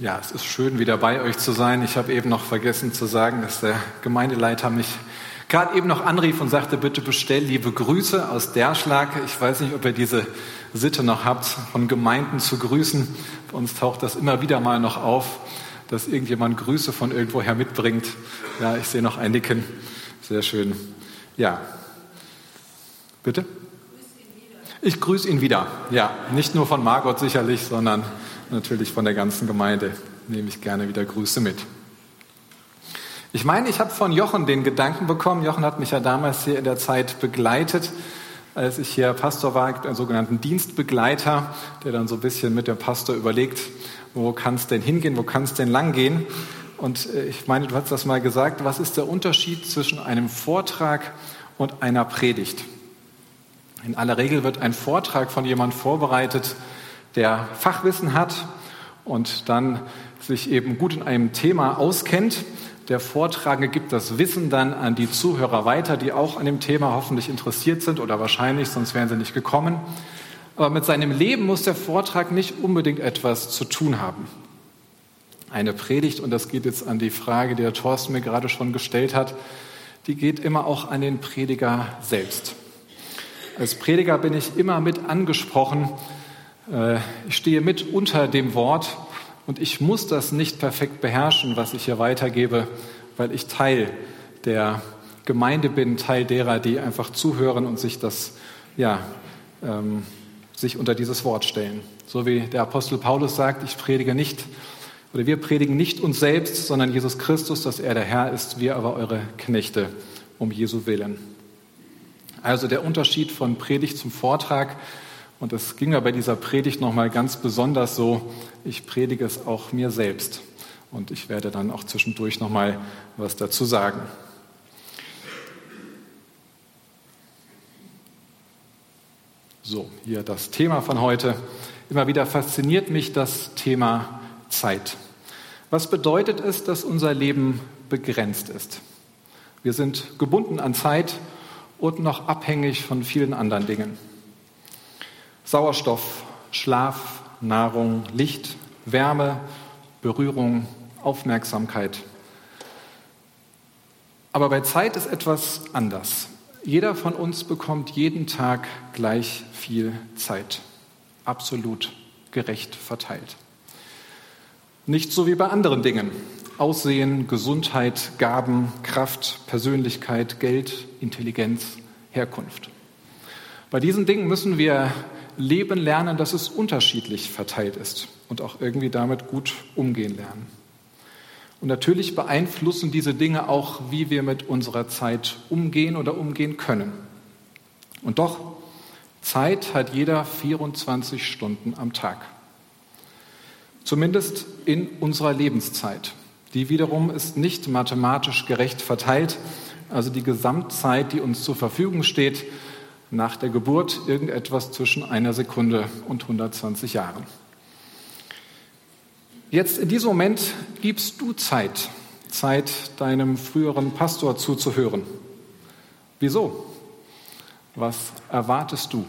Ja, es ist schön, wieder bei euch zu sein. Ich habe eben noch vergessen zu sagen, dass der Gemeindeleiter mich gerade eben noch anrief und sagte, bitte bestell liebe Grüße aus Derschlag. Ich weiß nicht, ob ihr diese Sitte noch habt, von Gemeinden zu grüßen. Bei uns taucht das immer wieder mal noch auf, dass irgendjemand Grüße von irgendwoher mitbringt. Ja, ich sehe noch ein Nicken. Sehr schön. Ja. Bitte? Ich grüße ihn wieder. Ja, nicht nur von Margot sicherlich, sondern natürlich von der ganzen Gemeinde nehme ich gerne wieder Grüße mit. Ich meine, ich habe von Jochen den Gedanken bekommen. Jochen hat mich ja damals hier in der Zeit begleitet, als ich hier Pastor war, einen sogenannten Dienstbegleiter, der dann so ein bisschen mit dem Pastor überlegt, wo kann es denn hingehen, wo kann es denn langgehen. Und äh, ich meine, du hast das mal gesagt, was ist der Unterschied zwischen einem Vortrag und einer Predigt? In aller Regel wird ein Vortrag von jemandem vorbereitet, der Fachwissen hat und dann sich eben gut in einem Thema auskennt. Der Vortragende gibt das Wissen dann an die Zuhörer weiter, die auch an dem Thema hoffentlich interessiert sind oder wahrscheinlich, sonst wären sie nicht gekommen. Aber mit seinem Leben muss der Vortrag nicht unbedingt etwas zu tun haben. Eine Predigt, und das geht jetzt an die Frage, die der Thorsten mir gerade schon gestellt hat, die geht immer auch an den Prediger selbst. Als Prediger bin ich immer mit angesprochen, ich stehe mit unter dem Wort und ich muss das nicht perfekt beherrschen, was ich hier weitergebe, weil ich Teil der Gemeinde bin, Teil derer, die einfach zuhören und sich das, ja, ähm, sich unter dieses Wort stellen. So wie der Apostel Paulus sagt, ich predige nicht, oder wir predigen nicht uns selbst, sondern Jesus Christus, dass er der Herr ist, wir aber eure Knechte um Jesu willen. Also der Unterschied von Predigt zum Vortrag und es ging mir bei dieser Predigt nochmal ganz besonders so, ich predige es auch mir selbst. Und ich werde dann auch zwischendurch nochmal was dazu sagen. So, hier das Thema von heute. Immer wieder fasziniert mich das Thema Zeit. Was bedeutet es, dass unser Leben begrenzt ist? Wir sind gebunden an Zeit und noch abhängig von vielen anderen Dingen. Sauerstoff, Schlaf, Nahrung, Licht, Wärme, Berührung, Aufmerksamkeit. Aber bei Zeit ist etwas anders. Jeder von uns bekommt jeden Tag gleich viel Zeit, absolut gerecht verteilt. Nicht so wie bei anderen Dingen. Aussehen, Gesundheit, Gaben, Kraft, Persönlichkeit, Geld, Intelligenz, Herkunft. Bei diesen Dingen müssen wir leben lernen, dass es unterschiedlich verteilt ist und auch irgendwie damit gut umgehen lernen. Und natürlich beeinflussen diese Dinge auch, wie wir mit unserer Zeit umgehen oder umgehen können. Und doch, Zeit hat jeder 24 Stunden am Tag. Zumindest in unserer Lebenszeit. Die wiederum ist nicht mathematisch gerecht verteilt. Also die Gesamtzeit, die uns zur Verfügung steht, nach der Geburt irgendetwas zwischen einer Sekunde und 120 Jahren. Jetzt in diesem Moment gibst du Zeit, Zeit deinem früheren Pastor zuzuhören. Wieso? Was erwartest du?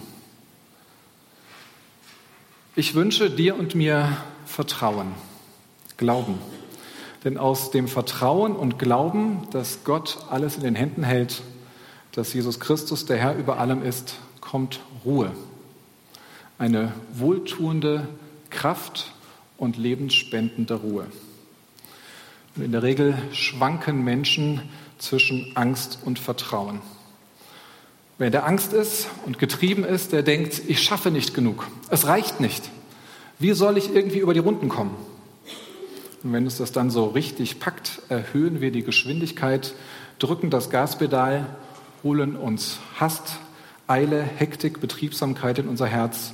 Ich wünsche dir und mir Vertrauen, Glauben. Denn aus dem Vertrauen und Glauben, dass Gott alles in den Händen hält, dass Jesus Christus der Herr über allem ist, kommt Ruhe. Eine wohltuende Kraft und lebensspendende Ruhe. Und in der Regel schwanken Menschen zwischen Angst und Vertrauen. Wer der Angst ist und getrieben ist, der denkt, ich schaffe nicht genug. Es reicht nicht. Wie soll ich irgendwie über die Runden kommen? Und wenn es das dann so richtig packt, erhöhen wir die Geschwindigkeit, drücken das Gaspedal holen uns Hast, Eile, Hektik, Betriebsamkeit in unser Herz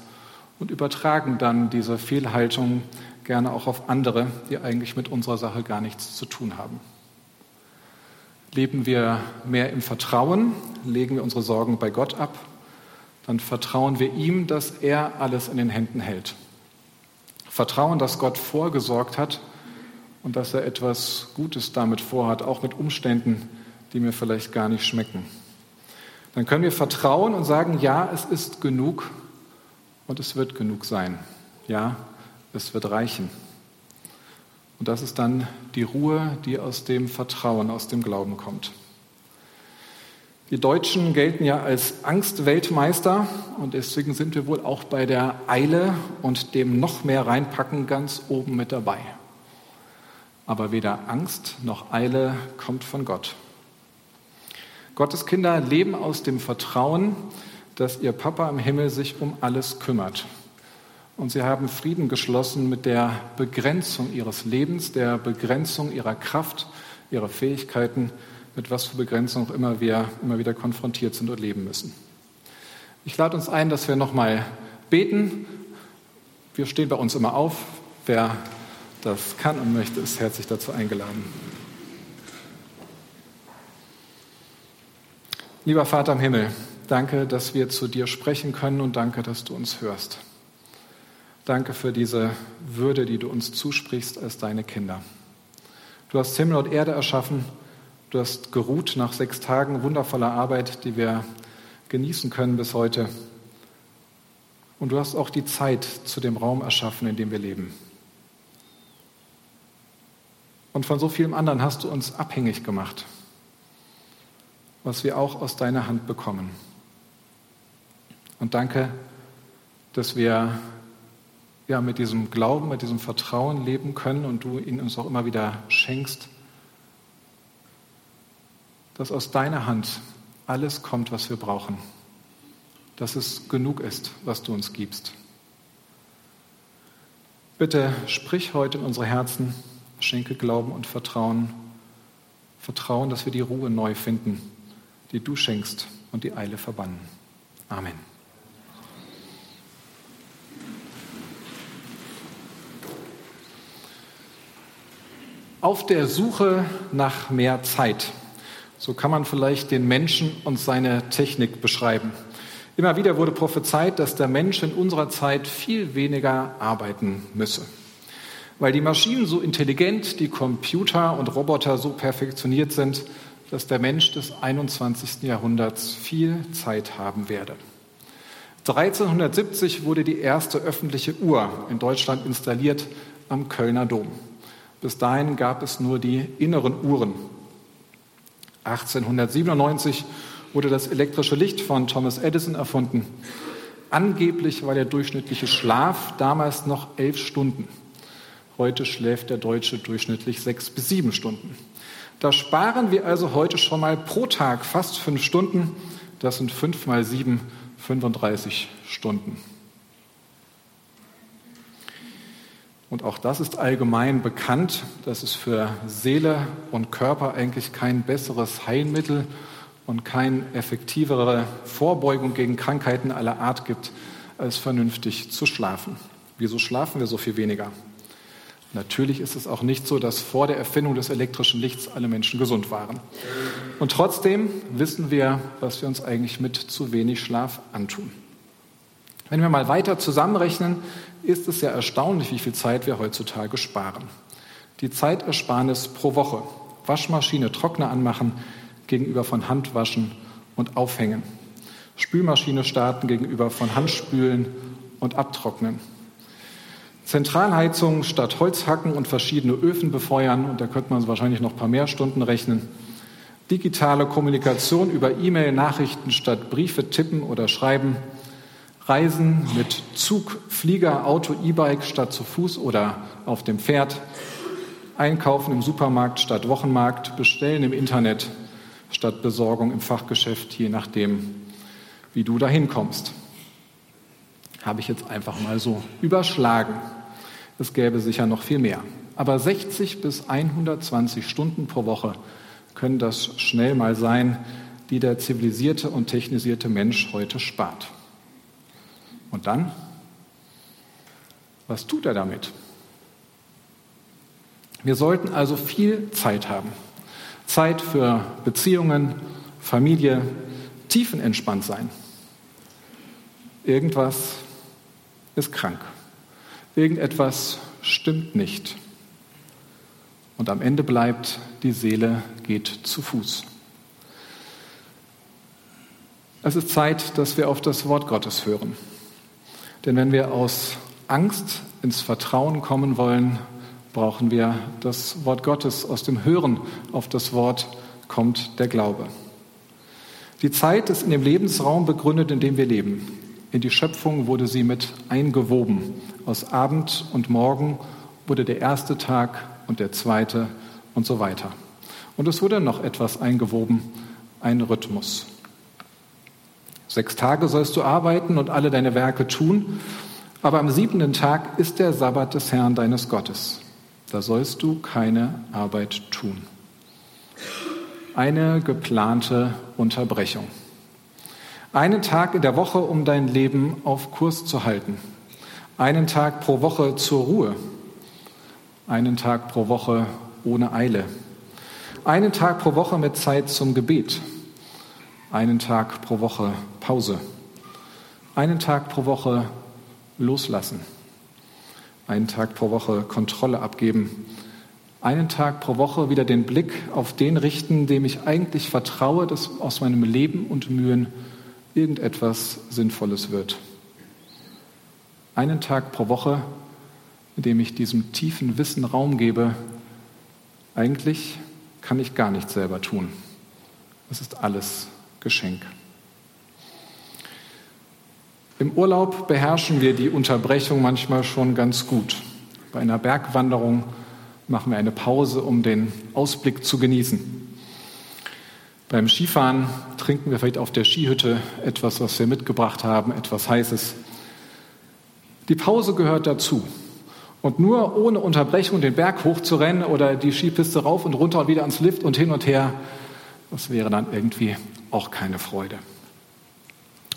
und übertragen dann diese Fehlhaltung gerne auch auf andere, die eigentlich mit unserer Sache gar nichts zu tun haben. Leben wir mehr im Vertrauen, legen wir unsere Sorgen bei Gott ab, dann vertrauen wir ihm, dass er alles in den Händen hält. Vertrauen, dass Gott vorgesorgt hat und dass er etwas Gutes damit vorhat, auch mit Umständen, die mir vielleicht gar nicht schmecken dann können wir vertrauen und sagen, ja, es ist genug und es wird genug sein. Ja, es wird reichen. Und das ist dann die Ruhe, die aus dem Vertrauen, aus dem Glauben kommt. Die Deutschen gelten ja als Angstweltmeister und deswegen sind wir wohl auch bei der Eile und dem noch mehr reinpacken ganz oben mit dabei. Aber weder Angst noch Eile kommt von Gott. Gottes Kinder leben aus dem Vertrauen, dass ihr Papa im Himmel sich um alles kümmert. Und sie haben Frieden geschlossen mit der Begrenzung ihres Lebens, der Begrenzung ihrer Kraft, ihrer Fähigkeiten, mit was für Begrenzung auch immer wir immer wieder konfrontiert sind und leben müssen. Ich lade uns ein, dass wir nochmal beten. Wir stehen bei uns immer auf. Wer das kann und möchte, ist herzlich dazu eingeladen. Lieber Vater im Himmel, danke, dass wir zu dir sprechen können und danke, dass du uns hörst. Danke für diese Würde, die du uns zusprichst als deine Kinder. Du hast Himmel und Erde erschaffen Du hast geruht nach sechs Tagen wundervoller Arbeit, die wir genießen können bis heute. Und du hast auch die Zeit zu dem Raum erschaffen, in dem wir leben. Und von so vielem anderen hast du uns abhängig gemacht, was wir auch aus deiner Hand bekommen. Und danke, dass wir ja, mit diesem Glauben, mit diesem Vertrauen leben können und du ihn uns auch immer wieder schenkst dass aus deiner Hand alles kommt, was wir brauchen. Dass es genug ist, was du uns gibst. Bitte sprich heute in unsere Herzen, schenke Glauben und Vertrauen. Vertrauen, dass wir die Ruhe neu finden, die du schenkst und die Eile verbannen. Amen. Auf der Suche nach mehr Zeit. So kann man vielleicht den Menschen und seine Technik beschreiben. Immer wieder wurde prophezeit, dass der Mensch in unserer Zeit viel weniger arbeiten müsse. Weil die Maschinen so intelligent, die Computer und Roboter so perfektioniert sind, dass der Mensch des 21. Jahrhunderts viel Zeit haben werde. 1370 wurde die erste öffentliche Uhr in Deutschland installiert am Kölner Dom. Bis dahin gab es nur die inneren Uhren, 1897 wurde das elektrische Licht von Thomas Edison erfunden. Angeblich war der durchschnittliche Schlaf damals noch elf Stunden. Heute schläft der Deutsche durchschnittlich sechs bis sieben Stunden. Da sparen wir also heute schon mal pro Tag fast fünf Stunden. Das sind fünf mal sieben, 35 Stunden. Und auch das ist allgemein bekannt, dass es für Seele und Körper eigentlich kein besseres Heilmittel und keine effektivere Vorbeugung gegen Krankheiten aller Art gibt, als vernünftig zu schlafen. Wieso schlafen wir so viel weniger? Natürlich ist es auch nicht so, dass vor der Erfindung des elektrischen Lichts alle Menschen gesund waren. Und trotzdem wissen wir, was wir uns eigentlich mit zu wenig Schlaf antun. Wenn wir mal weiter zusammenrechnen, ist es ja erstaunlich, wie viel Zeit wir heutzutage sparen. Die Zeitersparnis pro Woche. Waschmaschine, Trockner anmachen gegenüber von Handwaschen und Aufhängen. Spülmaschine starten gegenüber von Handspülen und Abtrocknen. Zentralheizung statt Holzhacken und verschiedene Öfen befeuern, und da könnte man wahrscheinlich noch ein paar mehr Stunden rechnen. Digitale Kommunikation über E-Mail-Nachrichten statt Briefe tippen oder schreiben. Reisen mit Zug, Flieger, Auto, E-Bike statt zu Fuß oder auf dem Pferd, Einkaufen im Supermarkt statt Wochenmarkt, Bestellen im Internet statt Besorgung im Fachgeschäft, je nachdem, wie du dahin kommst. Habe ich jetzt einfach mal so überschlagen. Es gäbe sicher noch viel mehr. Aber 60 bis 120 Stunden pro Woche können das schnell mal sein, die der zivilisierte und technisierte Mensch heute spart. Und dann? Was tut er damit? Wir sollten also viel Zeit haben. Zeit für Beziehungen, Familie, tiefenentspannt sein. Irgendwas ist krank. Irgendetwas stimmt nicht. Und am Ende bleibt, die Seele geht zu Fuß. Es ist Zeit, dass wir auf das Wort Gottes hören. Denn wenn wir aus Angst ins Vertrauen kommen wollen, brauchen wir das Wort Gottes. Aus dem Hören auf das Wort kommt der Glaube. Die Zeit ist in dem Lebensraum begründet, in dem wir leben. In die Schöpfung wurde sie mit eingewoben. Aus Abend und Morgen wurde der erste Tag und der zweite und so weiter. Und es wurde noch etwas eingewoben, ein Rhythmus. Sechs Tage sollst du arbeiten und alle deine Werke tun, aber am siebenten Tag ist der Sabbat des Herrn deines Gottes. Da sollst du keine Arbeit tun. Eine geplante Unterbrechung. Einen Tag in der Woche, um dein Leben auf Kurs zu halten. Einen Tag pro Woche zur Ruhe. Einen Tag pro Woche ohne Eile. Einen Tag pro Woche mit Zeit zum Gebet. Einen Tag pro Woche Pause. Einen Tag pro Woche loslassen. Einen Tag pro Woche Kontrolle abgeben. Einen Tag pro Woche wieder den Blick auf den richten, dem ich eigentlich vertraue, dass aus meinem Leben und Mühen irgendetwas Sinnvolles wird. Einen Tag pro Woche, in dem ich diesem tiefen Wissen Raum gebe, eigentlich kann ich gar nichts selber tun. Es ist alles Geschenk. Im Urlaub beherrschen wir die Unterbrechung manchmal schon ganz gut. Bei einer Bergwanderung machen wir eine Pause, um den Ausblick zu genießen. Beim Skifahren trinken wir vielleicht auf der Skihütte etwas, was wir mitgebracht haben, etwas Heißes. Die Pause gehört dazu. Und nur ohne Unterbrechung den Berg hochzurennen oder die Skipiste rauf und runter und wieder ans Lift und hin und her, das wäre dann irgendwie auch keine Freude.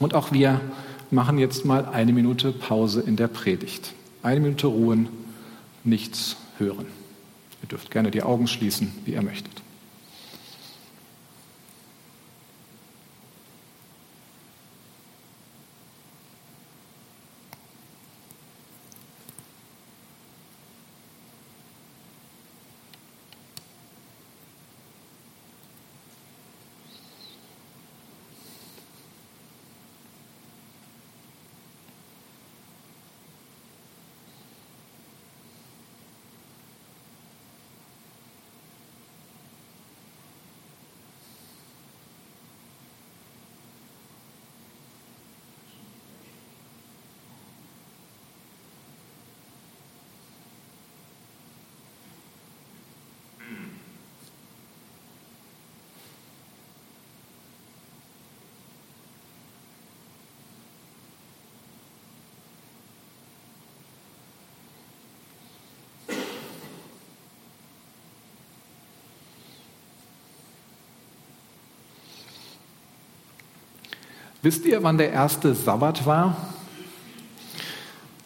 Und auch wir machen jetzt mal eine Minute Pause in der Predigt. Eine Minute ruhen, nichts hören. Ihr dürft gerne die Augen schließen, wie ihr möchtet. Wisst ihr, wann der erste Sabbat war?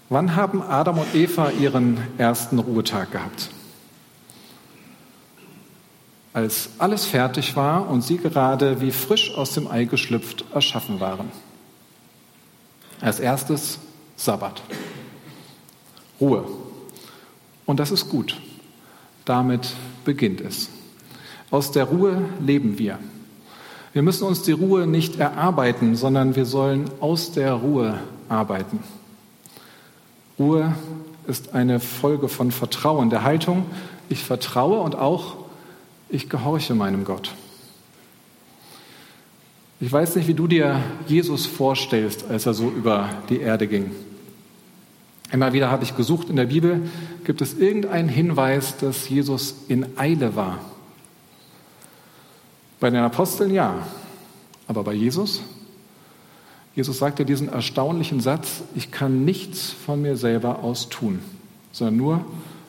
Wann haben Adam und Eva ihren ersten Ruhetag gehabt? Als alles fertig war und sie gerade wie frisch aus dem Ei geschlüpft erschaffen waren. Als erstes Sabbat. Ruhe. Und das ist gut. Damit beginnt es. Aus der Ruhe leben wir. Wir müssen uns die Ruhe nicht erarbeiten, sondern wir sollen aus der Ruhe arbeiten. Ruhe ist eine Folge von Vertrauen, der Haltung, ich vertraue und auch ich gehorche meinem Gott. Ich weiß nicht, wie du dir Jesus vorstellst, als er so über die Erde ging. Immer wieder habe ich gesucht in der Bibel, gibt es irgendeinen Hinweis, dass Jesus in Eile war? Bei den Aposteln ja, aber bei Jesus? Jesus sagt ja diesen erstaunlichen Satz, ich kann nichts von mir selber aus tun, sondern nur,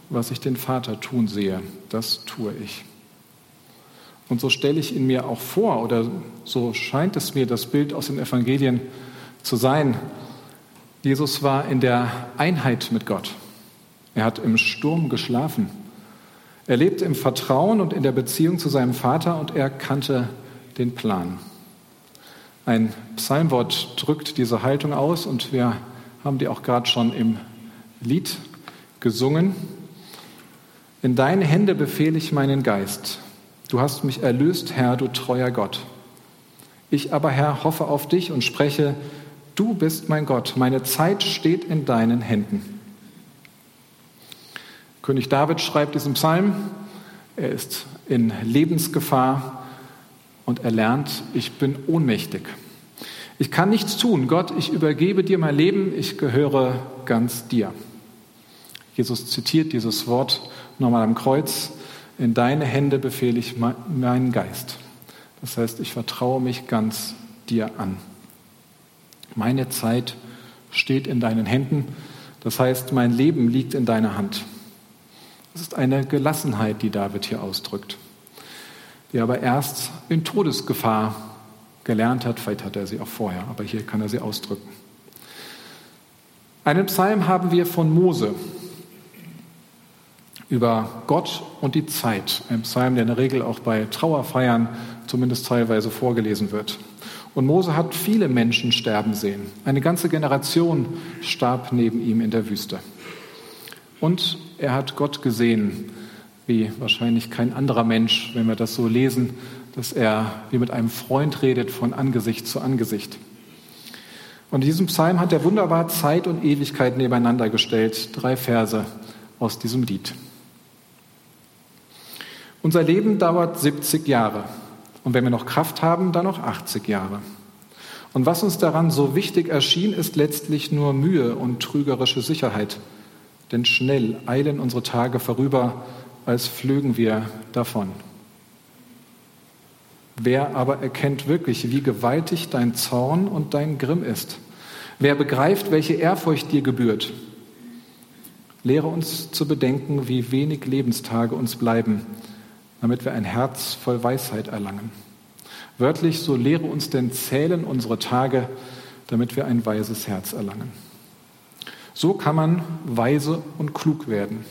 was ich den Vater tun sehe, das tue ich. Und so stelle ich ihn mir auch vor, oder so scheint es mir das Bild aus den Evangelien zu sein. Jesus war in der Einheit mit Gott. Er hat im Sturm geschlafen. Er lebte im Vertrauen und in der Beziehung zu seinem Vater und er kannte den Plan. Ein Psalmwort drückt diese Haltung aus und wir haben die auch gerade schon im Lied gesungen. In deine Hände befehle ich meinen Geist. Du hast mich erlöst, Herr, du treuer Gott. Ich aber, Herr, hoffe auf dich und spreche, du bist mein Gott, meine Zeit steht in deinen Händen. König David schreibt diesen Psalm. Er ist in Lebensgefahr und er lernt, ich bin ohnmächtig. Ich kann nichts tun. Gott, ich übergebe dir mein Leben, ich gehöre ganz dir. Jesus zitiert dieses Wort nochmal am Kreuz. In deine Hände befehle ich meinen Geist. Das heißt, ich vertraue mich ganz dir an. Meine Zeit steht in deinen Händen. Das heißt, mein Leben liegt in deiner Hand. Das ist eine Gelassenheit, die David hier ausdrückt, die aber erst in Todesgefahr gelernt hat. Vielleicht hat er sie auch vorher, aber hier kann er sie ausdrücken. Einen Psalm haben wir von Mose über Gott und die Zeit. Ein Psalm, der in der Regel auch bei Trauerfeiern zumindest teilweise vorgelesen wird. Und Mose hat viele Menschen sterben sehen. Eine ganze Generation starb neben ihm in der Wüste. Und er hat Gott gesehen, wie wahrscheinlich kein anderer Mensch, wenn wir das so lesen, dass er wie mit einem Freund redet von Angesicht zu Angesicht. Und in diesem Psalm hat er wunderbar Zeit und Ewigkeit nebeneinander gestellt. Drei Verse aus diesem Lied. Unser Leben dauert 70 Jahre. Und wenn wir noch Kraft haben, dann noch 80 Jahre. Und was uns daran so wichtig erschien, ist letztlich nur Mühe und trügerische Sicherheit. Denn schnell eilen unsere Tage vorüber, als flögen wir davon. Wer aber erkennt wirklich, wie gewaltig dein Zorn und dein Grimm ist? Wer begreift, welche Ehrfurcht dir gebührt? Lehre uns zu bedenken, wie wenig Lebenstage uns bleiben damit wir ein Herz voll Weisheit erlangen. Wörtlich, so lehre uns denn zählen unsere Tage, damit wir ein weises Herz erlangen. So kann man weise und klug werden.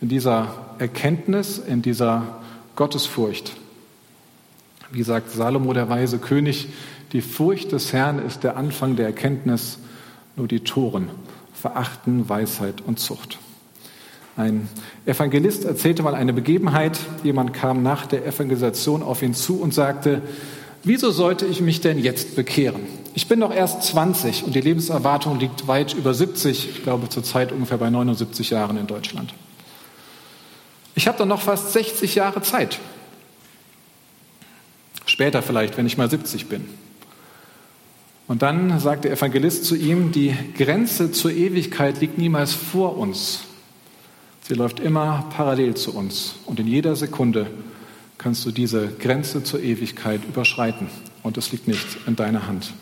In dieser Erkenntnis, in dieser Gottesfurcht. Wie sagt Salomo, der weise König, die Furcht des Herrn ist der Anfang der Erkenntnis, nur die Toren verachten Weisheit und Zucht. Ein Evangelist erzählte mal eine Begebenheit. Jemand kam nach der Evangelisation auf ihn zu und sagte, wieso sollte ich mich denn jetzt bekehren? Ich bin doch erst 20 und die Lebenserwartung liegt weit über 70, ich glaube zurzeit ungefähr bei 79 Jahren in Deutschland. Ich habe dann noch fast 60 Jahre Zeit. Später vielleicht, wenn ich mal 70 bin. Und dann sagt der Evangelist zu ihm, die Grenze zur Ewigkeit liegt niemals vor uns, Sie läuft immer parallel zu uns und in jeder Sekunde kannst du diese Grenze zur Ewigkeit überschreiten und es liegt nicht in deiner Hand.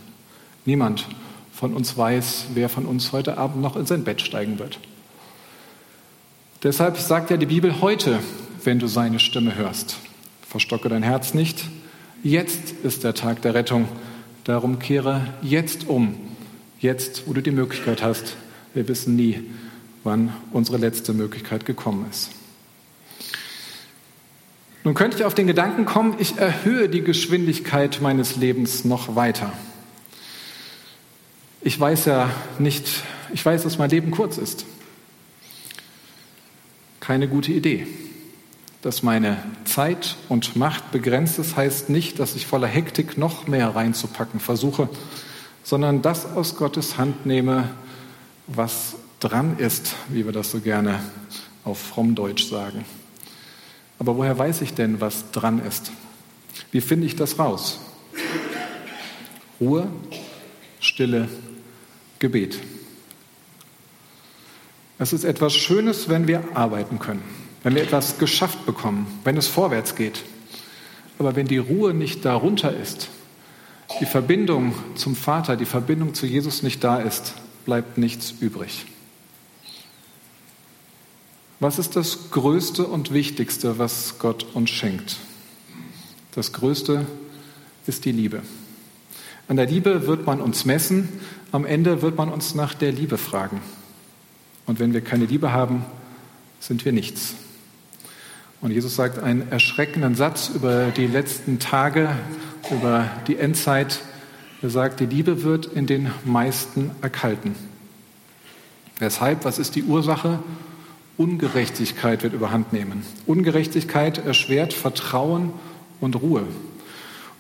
Niemand von uns weiß, wer von uns heute Abend noch in sein Bett steigen wird. Deshalb sagt ja die Bibel heute, wenn du seine Stimme hörst, verstocke dein Herz nicht. Jetzt ist der Tag der Rettung. Darum kehre jetzt um. Jetzt, wo du die Möglichkeit hast. Wir wissen nie, wann unsere letzte Möglichkeit gekommen ist. Nun könnte ich auf den Gedanken kommen, ich erhöhe die Geschwindigkeit meines Lebens noch weiter. Ich weiß ja nicht, ich weiß, dass mein Leben kurz ist. Keine gute Idee. Dass meine Zeit und Macht begrenzt ist, heißt nicht, dass ich voller Hektik noch mehr reinzupacken versuche, sondern das aus Gottes Hand nehme, was dran ist, wie wir das so gerne auf Frommdeutsch sagen. Aber woher weiß ich denn, was dran ist? Wie finde ich das raus? Ruhe, Stille, Gebet. Es ist etwas Schönes, wenn wir arbeiten können, wenn wir etwas geschafft bekommen, wenn es vorwärts geht. Aber wenn die Ruhe nicht darunter ist, die Verbindung zum Vater, die Verbindung zu Jesus nicht da ist, bleibt nichts übrig. Was ist das Größte und Wichtigste, was Gott uns schenkt? Das Größte ist die Liebe. An der Liebe wird man uns messen, am Ende wird man uns nach der Liebe fragen. Und wenn wir keine Liebe haben, sind wir nichts. Und Jesus sagt einen erschreckenden Satz über die letzten Tage, über die Endzeit. Er sagt, die Liebe wird in den meisten erkalten. Weshalb? Was ist die Ursache? Ungerechtigkeit wird überhand nehmen. Ungerechtigkeit erschwert Vertrauen und Ruhe.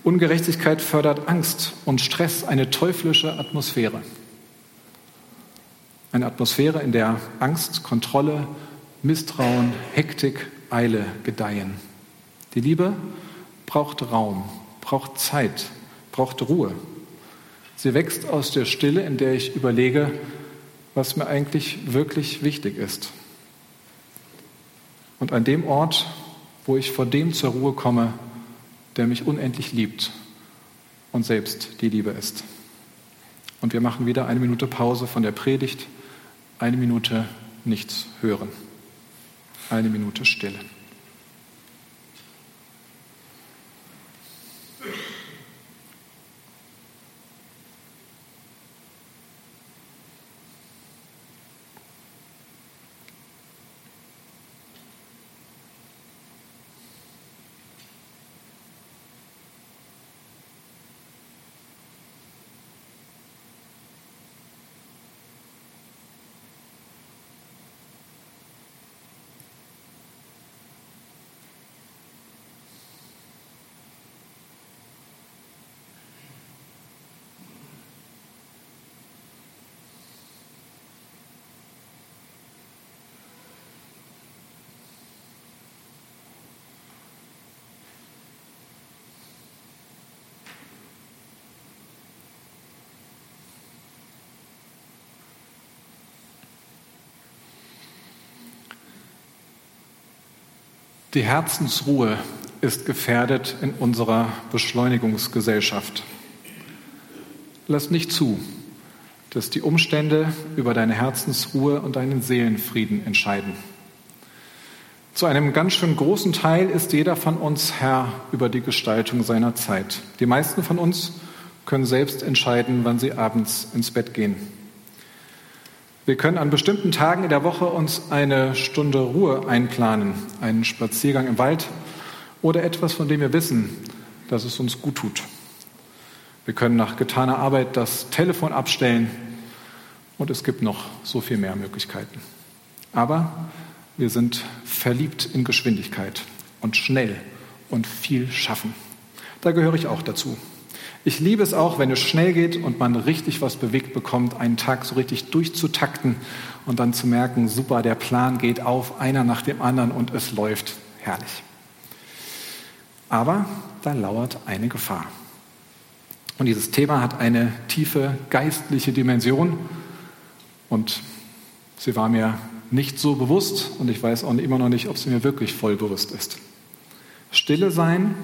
Ungerechtigkeit fördert Angst und Stress, eine teuflische Atmosphäre. Eine Atmosphäre, in der Angst, Kontrolle, Misstrauen, Hektik, Eile gedeihen. Die Liebe braucht Raum, braucht Zeit, braucht Ruhe. Sie wächst aus der Stille, in der ich überlege, was mir eigentlich wirklich wichtig ist. Und an dem Ort, wo ich vor dem zur Ruhe komme, der mich unendlich liebt und selbst die Liebe ist. Und wir machen wieder eine Minute Pause von der Predigt, eine Minute nichts hören, eine Minute Stille. Die Herzensruhe ist gefährdet in unserer Beschleunigungsgesellschaft. Lass nicht zu, dass die Umstände über deine Herzensruhe und deinen Seelenfrieden entscheiden. Zu einem ganz schön großen Teil ist jeder von uns Herr über die Gestaltung seiner Zeit. Die meisten von uns können selbst entscheiden, wann sie abends ins Bett gehen. Wir können an bestimmten Tagen in der Woche uns eine Stunde Ruhe einplanen, einen Spaziergang im Wald oder etwas, von dem wir wissen, dass es uns gut tut. Wir können nach getaner Arbeit das Telefon abstellen und es gibt noch so viel mehr Möglichkeiten. Aber wir sind verliebt in Geschwindigkeit und schnell und viel schaffen. Da gehöre ich auch dazu. Ich liebe es auch, wenn es schnell geht und man richtig was bewegt bekommt, einen Tag so richtig durchzutakten und dann zu merken, super, der Plan geht auf, einer nach dem anderen und es läuft herrlich. Aber da lauert eine Gefahr. Und dieses Thema hat eine tiefe geistliche Dimension und sie war mir nicht so bewusst und ich weiß auch immer noch nicht, ob sie mir wirklich voll bewusst ist. Stille sein,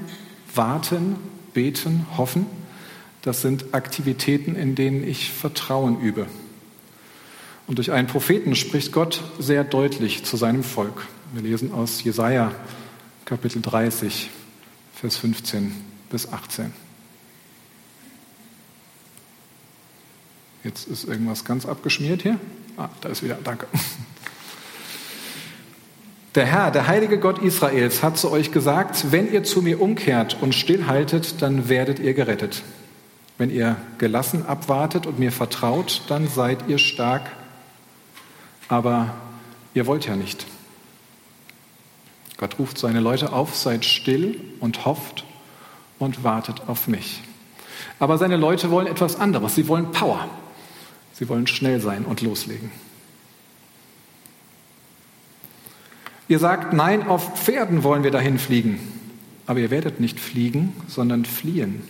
warten, beten, hoffen das sind Aktivitäten, in denen ich Vertrauen übe. Und durch einen Propheten spricht Gott sehr deutlich zu seinem Volk. Wir lesen aus Jesaja Kapitel 30, Vers 15 bis 18. Jetzt ist irgendwas ganz abgeschmiert hier. Ah, da ist wieder, danke. Der Herr, der heilige Gott Israels, hat zu euch gesagt, wenn ihr zu mir umkehrt und stillhaltet, dann werdet ihr gerettet. Wenn ihr gelassen abwartet und mir vertraut, dann seid ihr stark. Aber ihr wollt ja nicht. Gott ruft seine Leute auf, seid still und hofft und wartet auf mich. Aber seine Leute wollen etwas anderes. Sie wollen Power. Sie wollen schnell sein und loslegen. Ihr sagt, nein, auf Pferden wollen wir dahin fliegen. Aber ihr werdet nicht fliegen, sondern fliehen.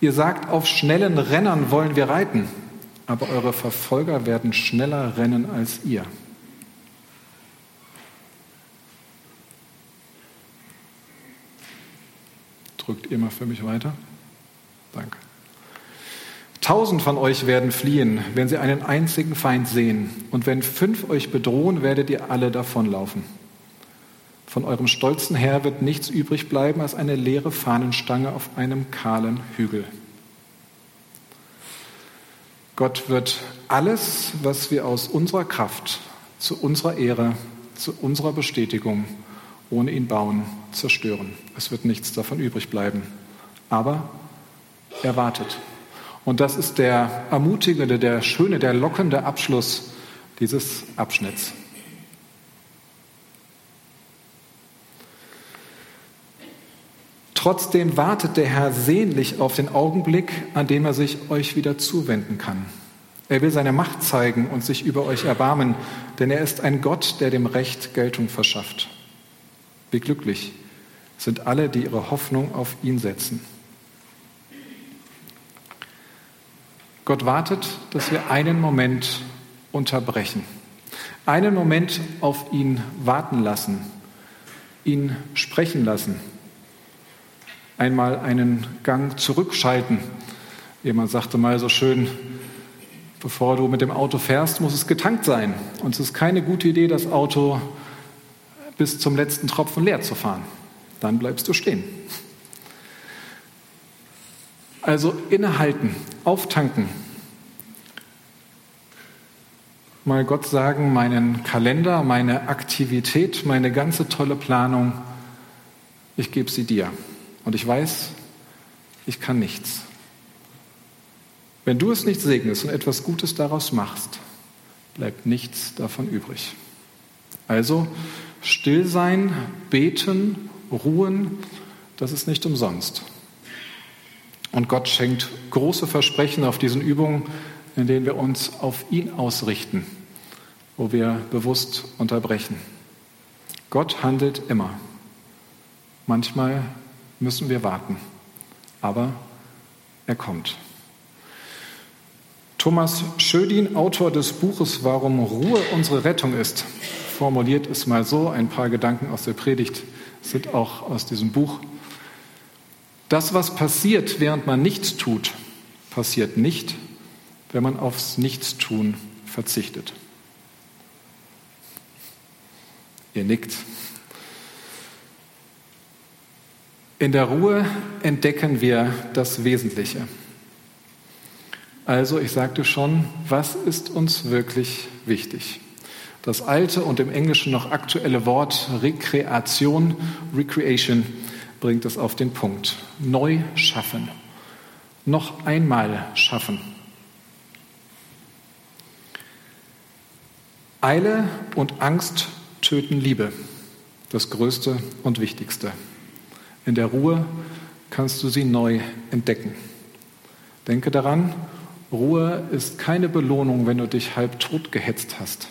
Ihr sagt, auf schnellen Rennern wollen wir reiten, aber eure Verfolger werden schneller rennen als ihr. Drückt ihr mal für mich weiter? Danke. Tausend von euch werden fliehen, wenn sie einen einzigen Feind sehen. Und wenn fünf euch bedrohen, werdet ihr alle davonlaufen. Von eurem stolzen Herr wird nichts übrig bleiben als eine leere Fahnenstange auf einem kahlen Hügel. Gott wird alles, was wir aus unserer Kraft, zu unserer Ehre, zu unserer Bestätigung ohne ihn bauen, zerstören. Es wird nichts davon übrig bleiben. Aber er wartet. Und das ist der ermutigende, der schöne, der lockende Abschluss dieses Abschnitts. Trotzdem wartet der Herr sehnlich auf den Augenblick, an dem er sich euch wieder zuwenden kann. Er will seine Macht zeigen und sich über euch erbarmen, denn er ist ein Gott, der dem Recht Geltung verschafft. Wie glücklich sind alle, die ihre Hoffnung auf ihn setzen. Gott wartet, dass wir einen Moment unterbrechen, einen Moment auf ihn warten lassen, ihn sprechen lassen, einmal einen Gang zurückschalten. Jemand sagte mal so schön, bevor du mit dem Auto fährst, muss es getankt sein. Und es ist keine gute Idee, das Auto bis zum letzten Tropfen leer zu fahren. Dann bleibst du stehen. Also innehalten, auftanken. Mal Gott sagen, meinen Kalender, meine Aktivität, meine ganze tolle Planung, ich gebe sie dir. Und ich weiß, ich kann nichts. Wenn du es nicht segnest und etwas Gutes daraus machst, bleibt nichts davon übrig. Also still sein, beten, ruhen, das ist nicht umsonst. Und Gott schenkt große Versprechen auf diesen Übungen, in denen wir uns auf ihn ausrichten, wo wir bewusst unterbrechen. Gott handelt immer. Manchmal müssen wir warten, aber er kommt. Thomas Schödin, Autor des Buches Warum Ruhe unsere Rettung ist, formuliert es mal so. Ein paar Gedanken aus der Predigt sind auch aus diesem Buch. Das, was passiert, während man nichts tut, passiert nicht, wenn man aufs Nichtstun verzichtet. Ihr nickt. In der Ruhe entdecken wir das Wesentliche. Also, ich sagte schon, was ist uns wirklich wichtig? Das alte und im Englischen noch aktuelle Wort Rekreation, Recreation, bringt es auf den Punkt. Neu schaffen. Noch einmal schaffen. Eile und Angst töten Liebe. Das Größte und Wichtigste. In der Ruhe kannst du sie neu entdecken. Denke daran, Ruhe ist keine Belohnung, wenn du dich halb tot gehetzt hast.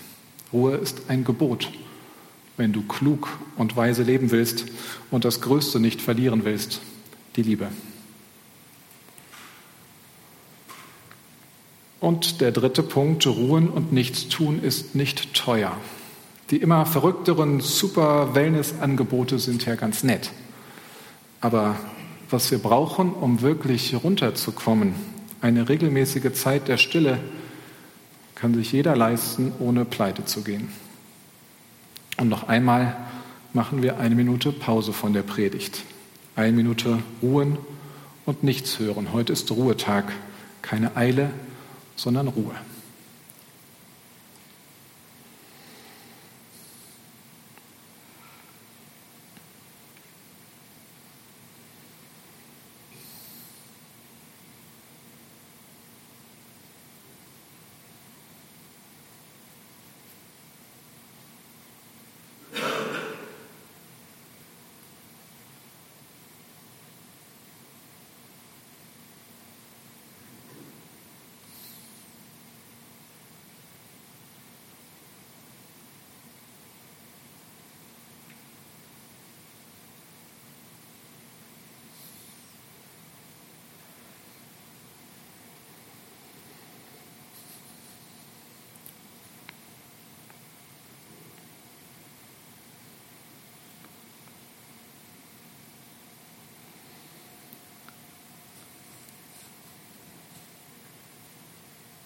Ruhe ist ein Gebot, wenn du klug und weise leben willst und das Größte nicht verlieren willst, die Liebe. Und der dritte Punkt, Ruhen und nichts tun, ist nicht teuer. Die immer verrückteren Super-Wellness-Angebote sind ja ganz nett. Aber was wir brauchen, um wirklich runterzukommen, eine regelmäßige Zeit der Stille kann sich jeder leisten, ohne pleite zu gehen. Und noch einmal machen wir eine Minute Pause von der Predigt. Eine Minute ruhen und nichts hören. Heute ist Ruhetag. Keine Eile, sondern Ruhe.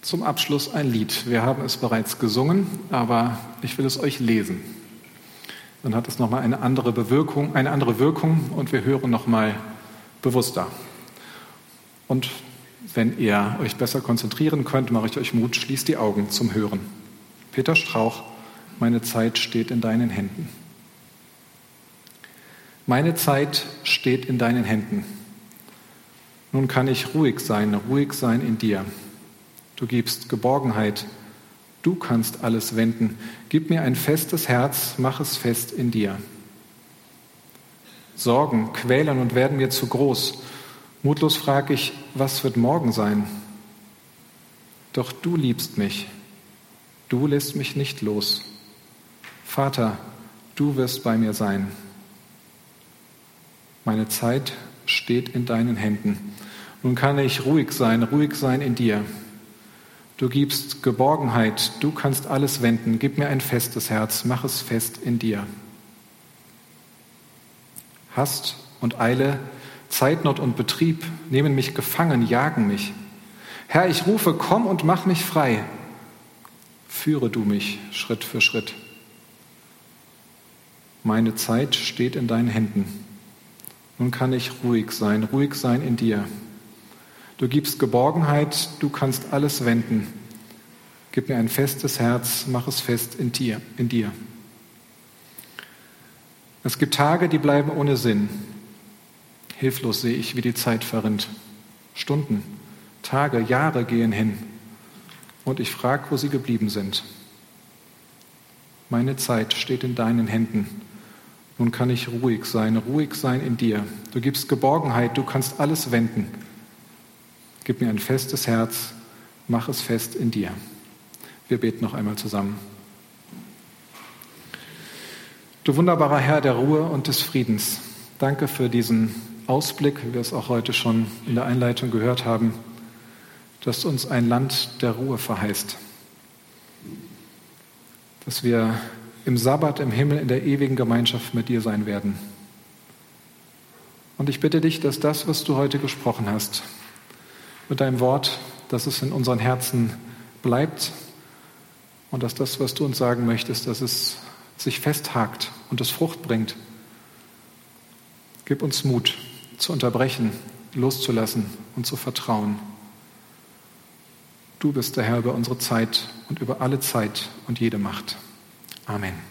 Zum Abschluss ein Lied. Wir haben es bereits gesungen, aber ich will es euch lesen. Dann hat es nochmal eine andere Bewirkung, eine andere Wirkung und wir hören nochmal bewusster. Und wenn ihr euch besser konzentrieren könnt, mache ich euch Mut, schließt die Augen zum Hören. Peter Strauch, meine Zeit steht in deinen Händen. Meine Zeit steht in deinen Händen. Nun kann ich ruhig sein, ruhig sein in dir. Du gibst Geborgenheit. Du kannst alles wenden. Gib mir ein festes Herz, mach es fest in dir. Sorgen quälen und werden mir zu groß. Mutlos frage ich, was wird morgen sein? Doch du liebst mich. Du lässt mich nicht los. Vater, du wirst bei mir sein. Meine Zeit steht in deinen Händen. Nun kann ich ruhig sein, ruhig sein in dir. Du gibst Geborgenheit, du kannst alles wenden. Gib mir ein festes Herz, mach es fest in dir. Hast und Eile, Zeitnot und Betrieb nehmen mich gefangen, jagen mich. Herr, ich rufe, komm und mach mich frei. Führe du mich Schritt für Schritt. Meine Zeit steht in deinen Händen. Nun kann ich ruhig sein, ruhig sein in dir. Du gibst Geborgenheit, du kannst alles wenden. Gib mir ein festes Herz, mach es fest in dir, in dir. Es gibt Tage, die bleiben ohne Sinn. Hilflos sehe ich, wie die Zeit verrinnt. Stunden, Tage, Jahre gehen hin. Und ich frage, wo sie geblieben sind. Meine Zeit steht in deinen Händen. Nun kann ich ruhig sein, ruhig sein in dir. Du gibst Geborgenheit, du kannst alles wenden. Gib mir ein festes Herz, mach es fest in dir. Wir beten noch einmal zusammen. Du wunderbarer Herr der Ruhe und des Friedens, danke für diesen Ausblick, wie wir es auch heute schon in der Einleitung gehört haben, dass uns ein Land der Ruhe verheißt, dass wir im Sabbat im Himmel in der ewigen Gemeinschaft mit dir sein werden. Und ich bitte dich, dass das, was du heute gesprochen hast, mit deinem Wort, dass es in unseren Herzen bleibt und dass das, was du uns sagen möchtest, dass es sich festhakt und es Frucht bringt. Gib uns Mut zu unterbrechen, loszulassen und zu vertrauen. Du bist der Herr über unsere Zeit und über alle Zeit und jede Macht. Amen.